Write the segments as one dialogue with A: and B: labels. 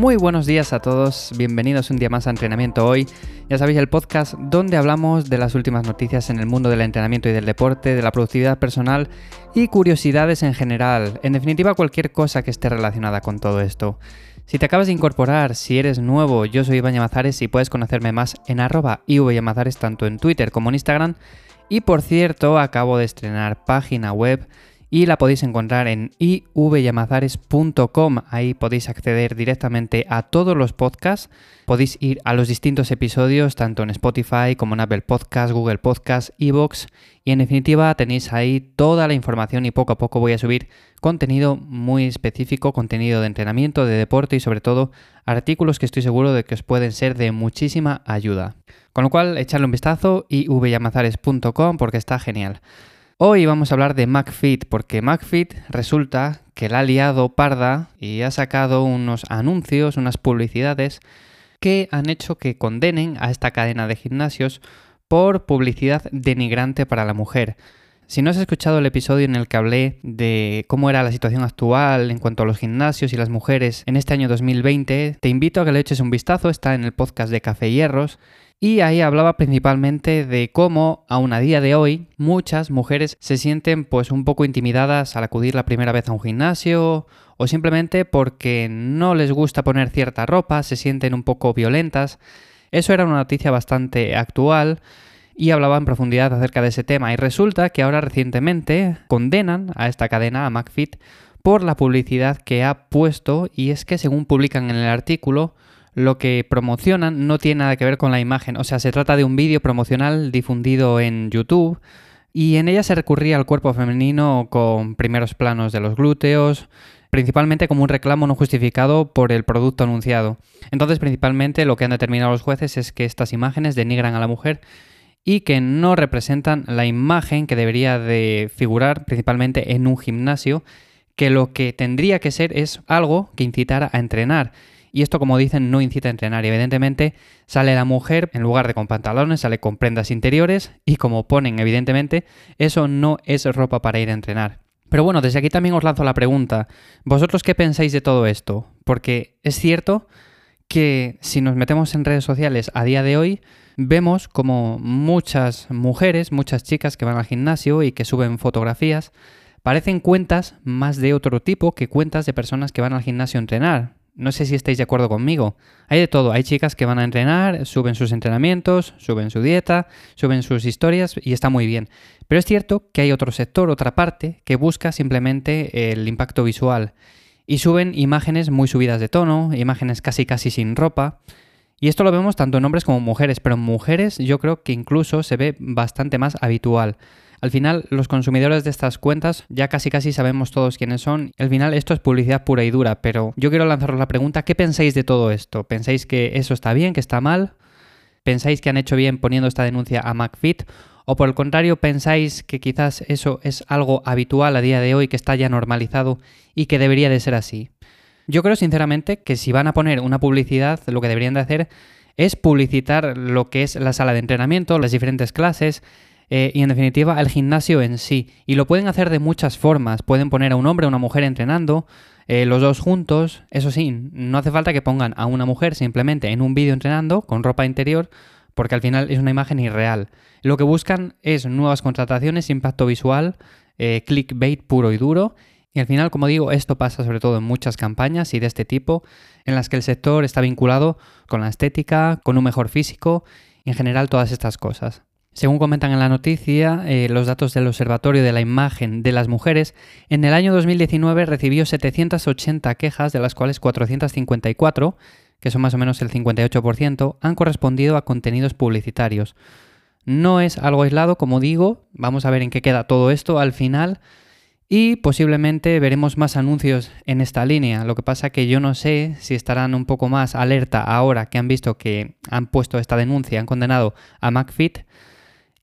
A: Muy buenos días a todos, bienvenidos un día más a Entrenamiento Hoy. Ya sabéis, el podcast donde hablamos de las últimas noticias en el mundo del entrenamiento y del deporte, de la productividad personal y curiosidades en general. En definitiva, cualquier cosa que esté relacionada con todo esto. Si te acabas de incorporar, si eres nuevo, yo soy Iván Yamazares y puedes conocerme más en arroba tanto en Twitter como en Instagram. Y por cierto, acabo de estrenar página web y la podéis encontrar en ivyamazares.com. Ahí podéis acceder directamente a todos los podcasts. Podéis ir a los distintos episodios, tanto en Spotify como en Apple Podcasts, Google Podcasts, Evox. Y en definitiva tenéis ahí toda la información y poco a poco voy a subir contenido muy específico, contenido de entrenamiento, de deporte y sobre todo artículos que estoy seguro de que os pueden ser de muchísima ayuda. Con lo cual, echarle un vistazo ivyamazares.com porque está genial. Hoy vamos a hablar de McFit porque McFit resulta que la ha liado parda y ha sacado unos anuncios, unas publicidades que han hecho que condenen a esta cadena de gimnasios por publicidad denigrante para la mujer. Si no has escuchado el episodio en el que hablé de cómo era la situación actual en cuanto a los gimnasios y las mujeres en este año 2020, te invito a que le eches un vistazo, está en el podcast de Café Hierros. Y ahí hablaba principalmente de cómo, aún a día de hoy, muchas mujeres se sienten pues un poco intimidadas al acudir la primera vez a un gimnasio o simplemente porque no les gusta poner cierta ropa, se sienten un poco violentas. Eso era una noticia bastante actual y hablaba en profundidad acerca de ese tema y resulta que ahora recientemente condenan a esta cadena, a McFit, por la publicidad que ha puesto y es que según publican en el artículo, lo que promocionan no tiene nada que ver con la imagen. O sea, se trata de un vídeo promocional difundido en YouTube y en ella se recurría al cuerpo femenino con primeros planos de los glúteos, principalmente como un reclamo no justificado por el producto anunciado. Entonces, principalmente lo que han determinado los jueces es que estas imágenes denigran a la mujer y que no representan la imagen que debería de figurar principalmente en un gimnasio, que lo que tendría que ser es algo que incitara a entrenar y esto, como dicen, no incita a entrenar. Y evidentemente sale la mujer, en lugar de con pantalones, sale con prendas interiores. Y como ponen, evidentemente, eso no es ropa para ir a entrenar. Pero bueno, desde aquí también os lanzo la pregunta. ¿Vosotros qué pensáis de todo esto? Porque es cierto que si nos metemos en redes sociales a día de hoy, vemos como muchas mujeres, muchas chicas que van al gimnasio y que suben fotografías, parecen cuentas más de otro tipo que cuentas de personas que van al gimnasio a entrenar. No sé si estáis de acuerdo conmigo. Hay de todo. Hay chicas que van a entrenar, suben sus entrenamientos, suben su dieta, suben sus historias y está muy bien. Pero es cierto que hay otro sector, otra parte, que busca simplemente el impacto visual. Y suben imágenes muy subidas de tono, imágenes casi casi sin ropa. Y esto lo vemos tanto en hombres como en mujeres, pero en mujeres yo creo que incluso se ve bastante más habitual. Al final, los consumidores de estas cuentas ya casi casi sabemos todos quiénes son. Al final, esto es publicidad pura y dura, pero yo quiero lanzaros la pregunta, ¿qué pensáis de todo esto? ¿Pensáis que eso está bien, que está mal? ¿Pensáis que han hecho bien poniendo esta denuncia a McFit? ¿O por el contrario, pensáis que quizás eso es algo habitual a día de hoy, que está ya normalizado y que debería de ser así? Yo creo sinceramente que si van a poner una publicidad, lo que deberían de hacer es publicitar lo que es la sala de entrenamiento, las diferentes clases, eh, y en definitiva el gimnasio en sí. Y lo pueden hacer de muchas formas. Pueden poner a un hombre o una mujer entrenando, eh, los dos juntos. Eso sí, no hace falta que pongan a una mujer simplemente en un vídeo entrenando con ropa interior, porque al final es una imagen irreal. Lo que buscan es nuevas contrataciones, impacto visual, eh, clickbait puro y duro. Y al final, como digo, esto pasa sobre todo en muchas campañas y de este tipo, en las que el sector está vinculado con la estética, con un mejor físico en general todas estas cosas. Según comentan en la noticia, eh, los datos del Observatorio de la Imagen de las Mujeres, en el año 2019 recibió 780 quejas, de las cuales 454, que son más o menos el 58%, han correspondido a contenidos publicitarios. No es algo aislado, como digo, vamos a ver en qué queda todo esto al final y posiblemente veremos más anuncios en esta línea. Lo que pasa que yo no sé si estarán un poco más alerta ahora que han visto que han puesto esta denuncia, han condenado a McFit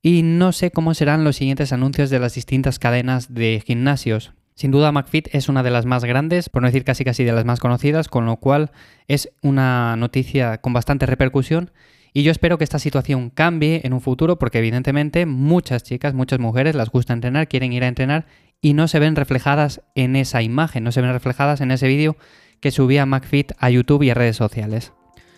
A: y no sé cómo serán los siguientes anuncios de las distintas cadenas de gimnasios. Sin duda McFit es una de las más grandes, por no decir casi casi de las más conocidas, con lo cual es una noticia con bastante repercusión y yo espero que esta situación cambie en un futuro porque evidentemente muchas chicas, muchas mujeres las gusta entrenar, quieren ir a entrenar y no se ven reflejadas en esa imagen, no se ven reflejadas en ese vídeo que subía McFit a YouTube y a redes sociales.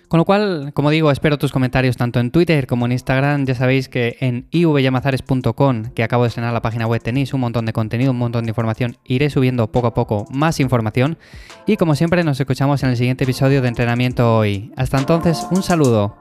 A: Con lo cual, como digo, espero tus comentarios tanto en Twitter como en Instagram. Ya sabéis que en ivyamazares.com, que acabo de estrenar la página web, tenéis un montón de contenido, un montón de información. Iré subiendo poco a poco más información. Y como siempre, nos escuchamos en el siguiente episodio de entrenamiento hoy. Hasta entonces, un saludo.